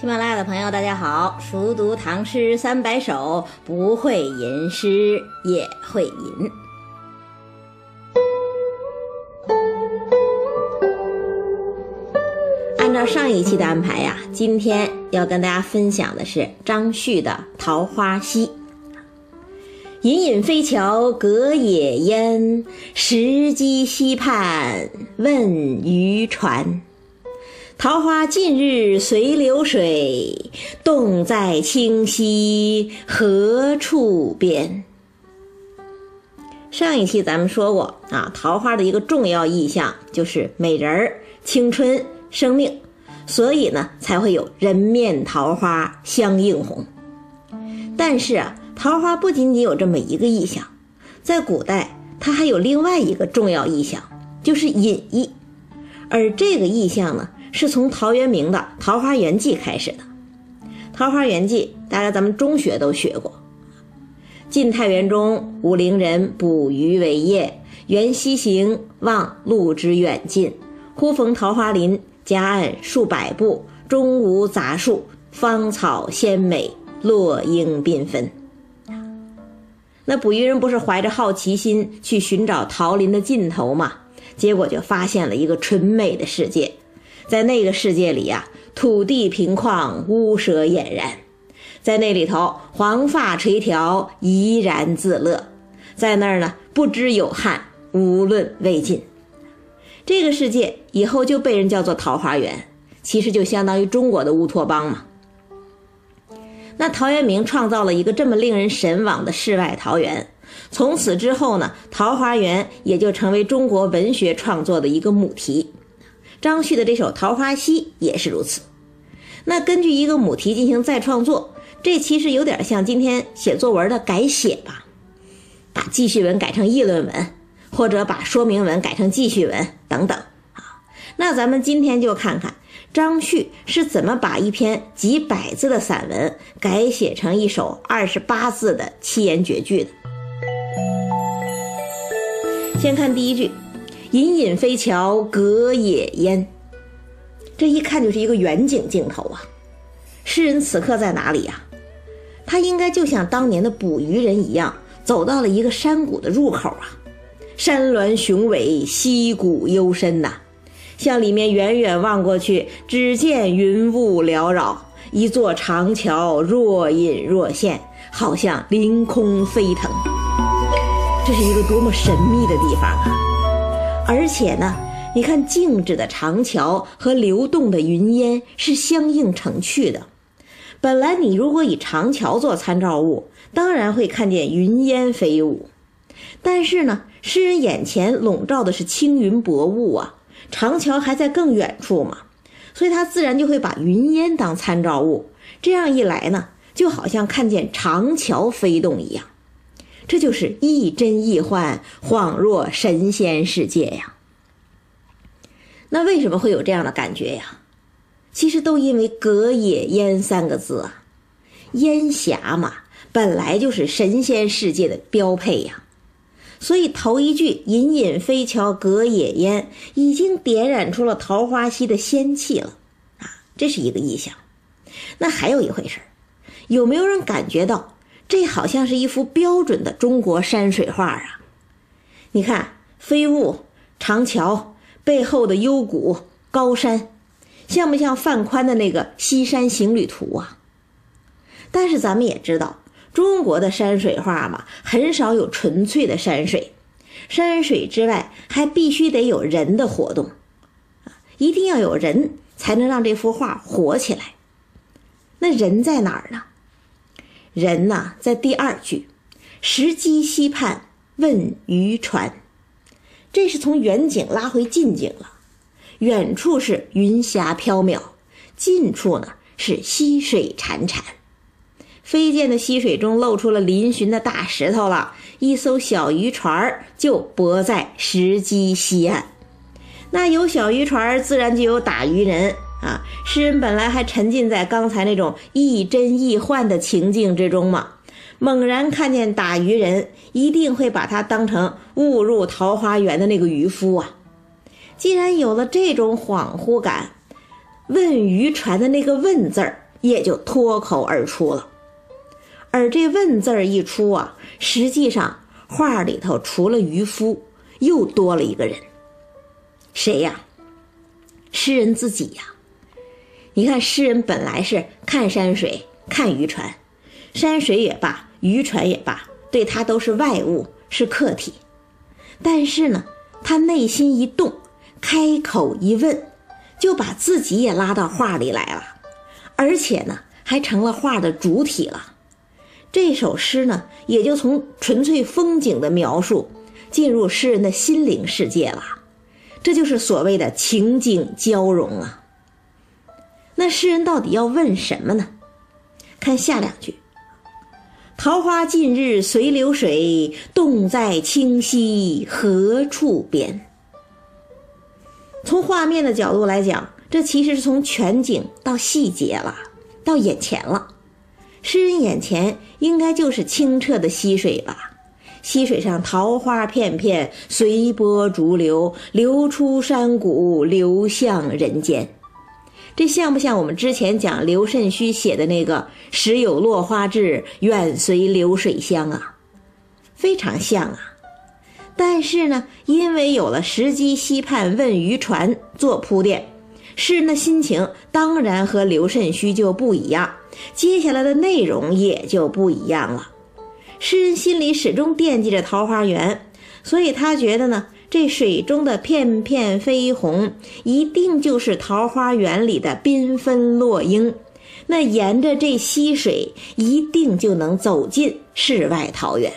喜马拉雅的朋友，大家好！熟读唐诗三百首，不会吟诗也会吟。按照上一期的安排呀，今天要跟大家分享的是张旭的《桃花溪》。隐隐飞桥隔野烟，石矶溪畔问渔船。桃花尽日随流水，洞在清溪何处边？上一期咱们说过啊，桃花的一个重要意象就是美人儿、青春、生命，所以呢才会有人面桃花相映红。但是啊，桃花不仅仅有这么一个意象，在古代它还有另外一个重要意象，就是隐逸，而这个意象呢。是从陶渊明的《桃花源记》开始的，《桃花源记》大家咱们中学都学过。晋太元中，武陵人捕鱼为业，缘溪行，望路之远近，忽逢桃花林，夹岸数百步，中无杂树，芳草鲜美，落英缤纷。那捕鱼人不是怀着好奇心去寻找桃林的尽头吗？结果就发现了一个纯美的世界。在那个世界里呀，土地平旷，屋舍俨然，在那里头，黄发垂髫，怡然自乐，在那儿呢，不知有汉，无论魏晋。这个世界以后就被人叫做桃花源，其实就相当于中国的乌托邦嘛。那陶渊明创造了一个这么令人神往的世外桃源，从此之后呢，桃花源也就成为中国文学创作的一个母题。张旭的这首《桃花溪》也是如此。那根据一个母题进行再创作，这其实有点像今天写作文的改写吧，把记叙文改成议论文，或者把说明文改成记叙文等等啊。那咱们今天就看看张旭是怎么把一篇几百字的散文改写成一首二十八字的七言绝句的。先看第一句。隐隐飞桥隔野烟，这一看就是一个远景镜头啊！诗人此刻在哪里呀？他应该就像当年的捕鱼人一样，走到了一个山谷的入口啊！山峦雄伟，溪谷幽深呐，向里面远远望过去，只见云雾缭绕，一座长桥若隐若现，好像凌空飞腾。这是一个多么神秘的地方啊！而且呢，你看静止的长桥和流动的云烟是相映成趣的。本来你如果以长桥做参照物，当然会看见云烟飞舞。但是呢，诗人眼前笼罩的是青云薄雾啊，长桥还在更远处嘛，所以他自然就会把云烟当参照物。这样一来呢，就好像看见长桥飞动一样。这就是亦真亦幻，恍若神仙世界呀。那为什么会有这样的感觉呀？其实都因为“隔野烟”三个字啊，烟霞嘛，本来就是神仙世界的标配呀。所以头一句“隐隐飞桥隔野烟”已经点染出了桃花溪的仙气了啊，这是一个意象。那还有一回事有没有人感觉到？这好像是一幅标准的中国山水画啊！你看飞雾、长桥背后的幽谷、高山，像不像范宽的那个《西山行旅图》啊？但是咱们也知道，中国的山水画嘛，很少有纯粹的山水，山水之外还必须得有人的活动啊，一定要有人才能让这幅画活起来。那人在哪儿呢？人呐，在第二句，“石矶溪畔问渔船”，这是从远景拉回近景了。远处是云霞飘渺，近处呢是溪水潺潺。飞溅的溪水中露出了嶙峋的大石头了，一艘小渔船就泊在石矶西岸。那有小渔船，自然就有打渔人。啊，诗人本来还沉浸在刚才那种亦真亦幻的情境之中嘛，猛然看见打渔人，一定会把他当成误入桃花源的那个渔夫啊。既然有了这种恍惚感，问渔船的那个“问”字儿也就脱口而出了。而这“问”字儿一出啊，实际上画里头除了渔夫，又多了一个人。谁呀？诗人自己呀。你看，诗人本来是看山水、看渔船，山水也罢，渔船也罢，对他都是外物，是客体。但是呢，他内心一动，开口一问，就把自己也拉到画里来了，而且呢，还成了画的主体了。这首诗呢，也就从纯粹风景的描述，进入诗人的心灵世界了。这就是所谓的情景交融啊。那诗人到底要问什么呢？看下两句。桃花尽日随流水，洞在清溪何处边？从画面的角度来讲，这其实是从全景到细节了，到眼前了。诗人眼前应该就是清澈的溪水吧？溪水上桃花片片，随波逐流，流出山谷，流向人间。这像不像我们之前讲刘慎虚写的那个“时有落花至，远随流水香”啊？非常像啊！但是呢，因为有了“石矶溪畔问渔船”做铺垫，诗人的心情当然和刘慎虚就不一样，接下来的内容也就不一样了。诗人心里始终惦记着桃花源，所以他觉得呢。这水中的片片绯红，一定就是桃花源里的缤纷落英。那沿着这溪水，一定就能走进世外桃源。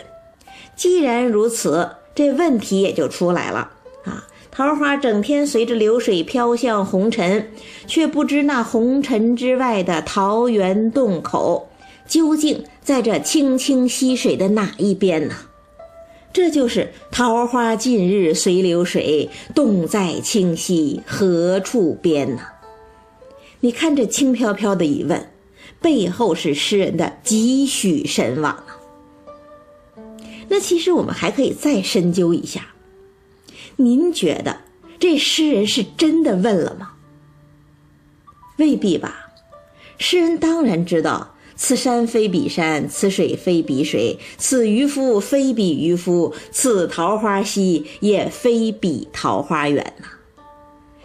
既然如此，这问题也就出来了啊！桃花整天随着流水飘向红尘，却不知那红尘之外的桃源洞口，究竟在这清清溪水的哪一边呢？这就是桃花尽日随流水，洞在清溪何处边呢？你看这轻飘飘的一问，背后是诗人的几许神往啊！那其实我们还可以再深究一下，您觉得这诗人是真的问了吗？未必吧，诗人当然知道。此山非彼山，此水非彼水，此渔夫非彼渔夫，此桃花溪也非彼桃花源呐。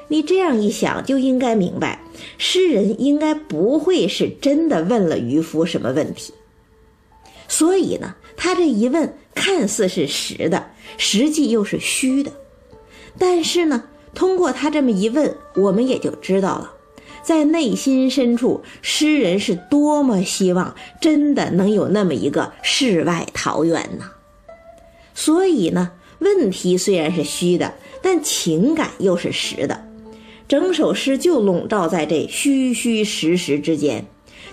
你这样一想，就应该明白，诗人应该不会是真的问了渔夫什么问题。所以呢，他这一问看似是实的，实际又是虚的。但是呢，通过他这么一问，我们也就知道了。在内心深处，诗人是多么希望真的能有那么一个世外桃源呢？所以呢，问题虽然是虚的，但情感又是实的，整首诗就笼罩在这虚虚实实之间，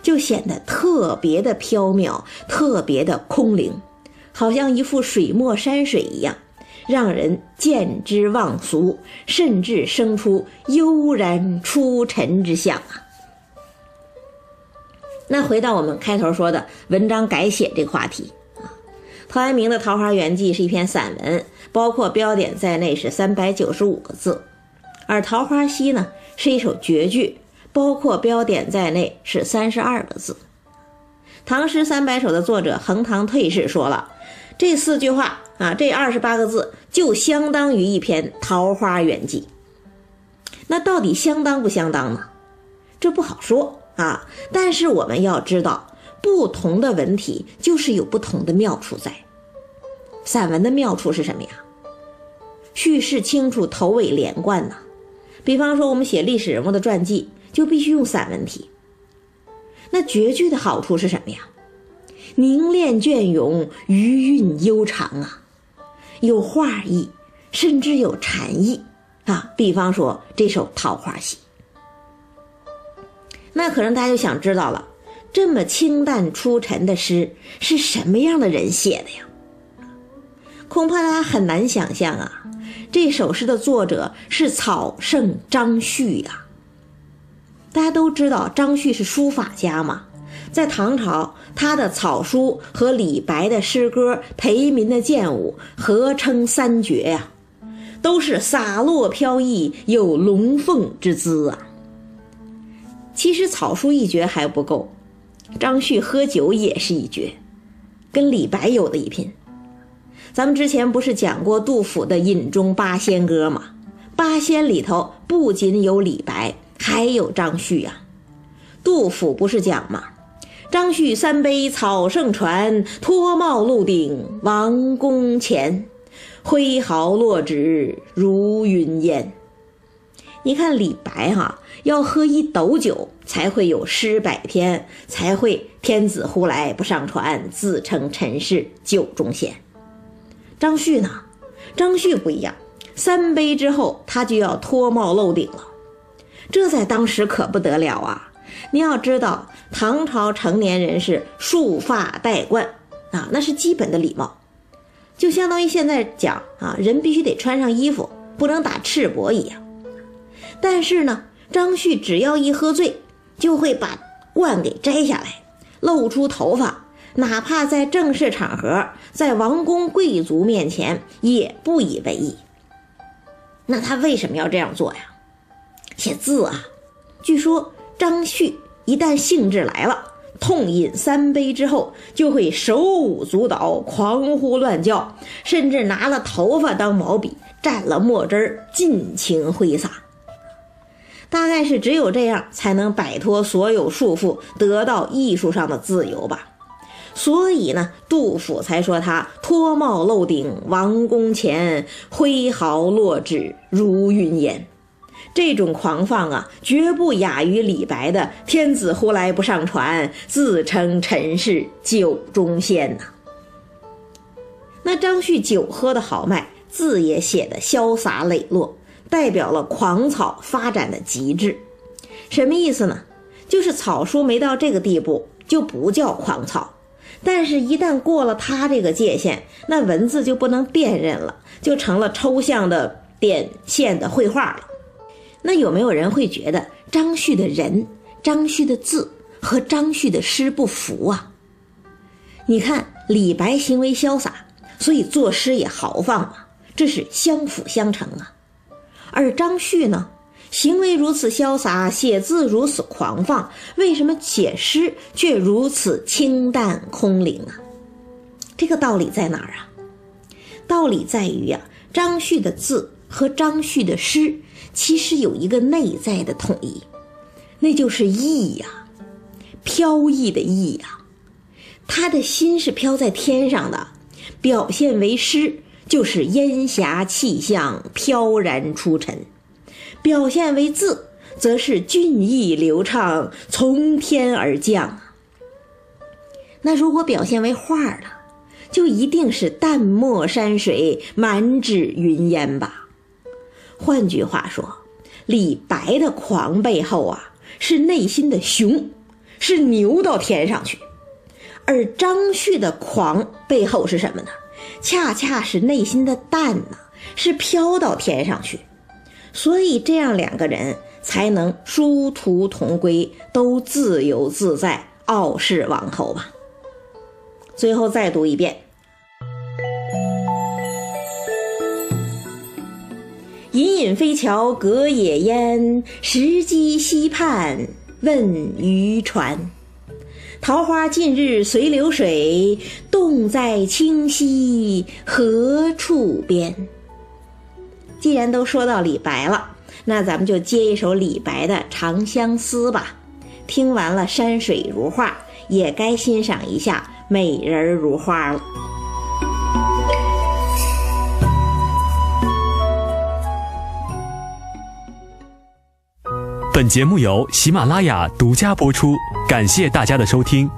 就显得特别的飘渺，特别的空灵，好像一幅水墨山水一样。让人见之忘俗，甚至生出悠然出尘之象啊！那回到我们开头说的文章改写这个话题啊，陶渊明的《桃花源记》是一篇散文，包括标点在内是三百九十五个字，而《桃花溪》呢是一首绝句，包括标点在内是三十二个字。《唐诗三百首》的作者横塘退士说了。这四句话啊，这二十八个字就相当于一篇《桃花源记》。那到底相当不相当呢？这不好说啊。但是我们要知道，不同的文体就是有不同的妙处在。散文的妙处是什么呀？叙事清楚，头尾连贯呐。比方说，我们写历史人物的传记，就必须用散文体。那绝句的好处是什么呀？凝练隽永，余韵悠长啊，有画意，甚至有禅意啊。比方说这首《桃花溪》，那可能大家就想知道了，这么清淡出尘的诗是什么样的人写的呀？恐怕大家很难想象啊。这首诗的作者是草圣张旭呀。大家都知道张旭是书法家嘛。在唐朝，他的草书和李白的诗歌、裴民的剑舞合称三绝呀，都是洒落飘逸，有龙凤之姿啊。其实草书一绝还不够，张旭喝酒也是一绝，跟李白有的一拼。咱们之前不是讲过杜甫的《饮中八仙歌》吗？八仙里头不仅有李白，还有张旭呀。杜甫不是讲吗？张旭三杯草圣传，脱帽露顶王宫前，挥毫落纸如云烟。你看李白哈，要喝一斗酒才会有诗百篇，才会天子呼来不上船，自称臣是酒中仙。张旭呢？张旭不一样，三杯之后他就要脱帽露顶了，这在当时可不得了啊！你要知道，唐朝成年人是束发戴冠啊，那是基本的礼貌，就相当于现在讲啊，人必须得穿上衣服，不能打赤膊一样。但是呢，张旭只要一喝醉，就会把冠给摘下来，露出头发。哪怕在正式场合，在王公贵族面前也不以为意。那他为什么要这样做呀？写字啊！据说张旭一旦兴致来了，痛饮三杯之后，就会手舞足蹈、狂呼乱叫，甚至拿了头发当毛笔，蘸了墨汁儿，尽情挥洒。大概是只有这样，才能摆脱所有束缚，得到艺术上的自由吧。所以呢，杜甫才说他脱帽露顶王宫前，挥毫落纸如云烟。这种狂放啊，绝不亚于李白的“天子呼来不上船，自称臣是酒中仙”呐。那张旭酒喝的豪迈，字也写的潇洒磊落，代表了狂草发展的极致。什么意思呢？就是草书没到这个地步，就不叫狂草。但是，一旦过了他这个界限，那文字就不能辨认了，就成了抽象的点线的绘画了。那有没有人会觉得张旭的人、张旭的字和张旭的诗不符啊？你看，李白行为潇洒，所以作诗也豪放嘛，这是相辅相成啊。而张旭呢？行为如此潇洒，写字如此狂放，为什么写诗却如此清淡空灵啊？这个道理在哪儿啊？道理在于呀，张旭的字和张旭的诗其实有一个内在的统一，那就是意呀，飘逸的逸呀。他的心是飘在天上的，表现为诗就是烟霞气象飘然出尘。表现为字，则是俊逸流畅，从天而降。那如果表现为画了，就一定是淡墨山水，满纸云烟吧。换句话说，李白的狂背后啊，是内心的雄，是牛到天上去；而张旭的狂背后是什么呢？恰恰是内心的淡呐，是飘到天上去。所以这样两个人才能殊途同归，都自由自在，傲视王侯吧。最后再读一遍：隐隐飞桥隔野烟，石矶西畔问渔船。桃花尽日随流水，洞在清溪何处边？既然都说到李白了，那咱们就接一首李白的《长相思》吧。听完了山水如画，也该欣赏一下美人如花了。本节目由喜马拉雅独家播出，感谢大家的收听。